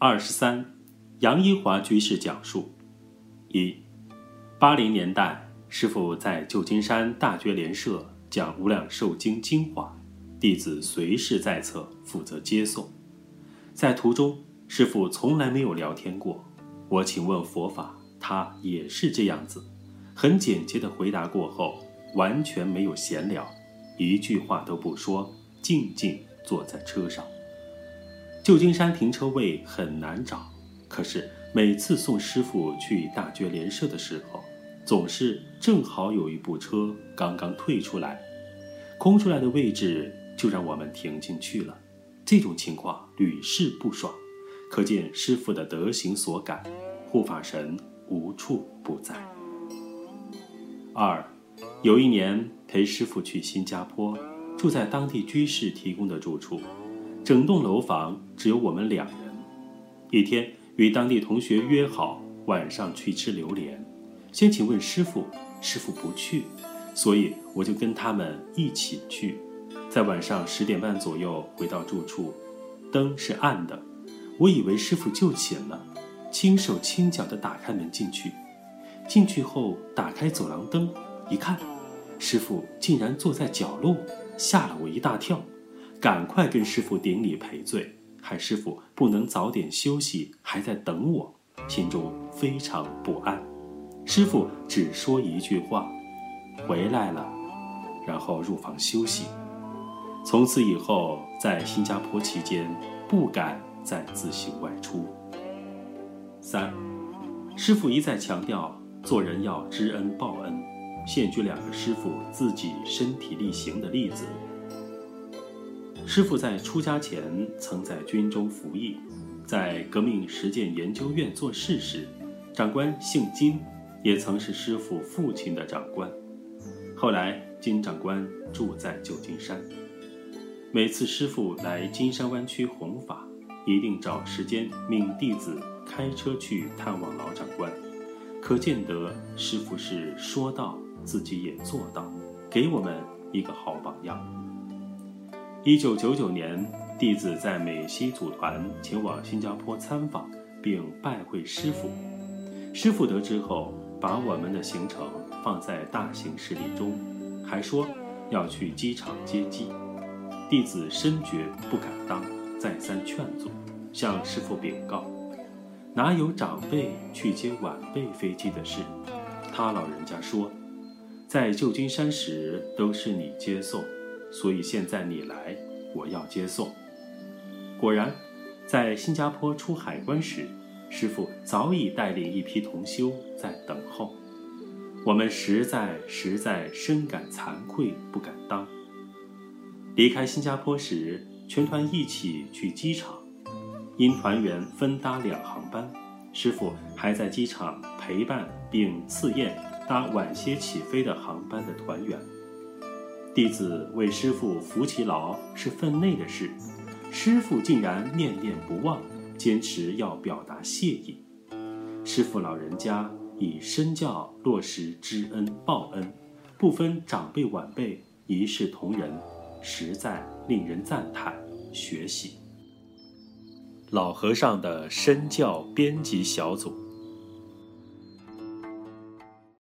二十三，杨一华居士讲述：一，八零年代，师傅在旧金山大觉莲社讲《无量寿经》精华，弟子随侍在侧，负责接送。在途中，师傅从来没有聊天过。我请问佛法，他也是这样子，很简洁的回答过后，完全没有闲聊，一句话都不说，静静坐在车上。旧金山停车位很难找，可是每次送师傅去大觉莲社的时候，总是正好有一部车刚刚退出来，空出来的位置就让我们停进去了。这种情况屡试不爽，可见师傅的德行所感，护法神无处不在。二，有一年陪师傅去新加坡，住在当地居士提供的住处。整栋楼房只有我们两人。一天与当地同学约好晚上去吃榴莲，先请问师傅，师傅不去，所以我就跟他们一起去。在晚上十点半左右回到住处，灯是暗的，我以为师傅就寝了，轻手轻脚地打开门进去。进去后打开走廊灯，一看，师傅竟然坐在角落，吓了我一大跳。赶快跟师傅顶礼赔罪，害师傅不能早点休息，还在等我，心中非常不安。师傅只说一句话：“回来了。”然后入房休息。从此以后，在新加坡期间，不敢再自行外出。三，师傅一再强调做人要知恩报恩，现举两个师傅自己身体力行的例子。师傅在出家前曾在军中服役，在革命实践研究院做事时，长官姓金，也曾是师傅父亲的长官。后来金长官住在旧金山，每次师傅来金山湾区弘法，一定找时间命弟子开车去探望老长官，可见得师傅是说到自己也做到，给我们一个好榜样。一九九九年，弟子在美西组团前往新加坡参访，并拜会师傅。师傅得知后，把我们的行程放在大型事历中，还说要去机场接机。弟子深觉不敢当，再三劝阻，向师傅禀告：哪有长辈去接晚辈飞机的事？他老人家说，在旧金山时都是你接送。所以现在你来，我要接送。果然，在新加坡出海关时，师傅早已带领一批同修在等候。我们实在实在深感惭愧，不敢当。离开新加坡时，全团一起去机场，因团员分搭两航班，师傅还在机场陪伴并赐宴搭晚些起飞的航班的团员。弟子为师傅扶其劳是分内的事，师傅竟然念念不忘，坚持要表达谢意。师傅老人家以身教落实知恩报恩，不分长辈晚辈，一视同仁，实在令人赞叹学习。老和尚的身教编辑小组。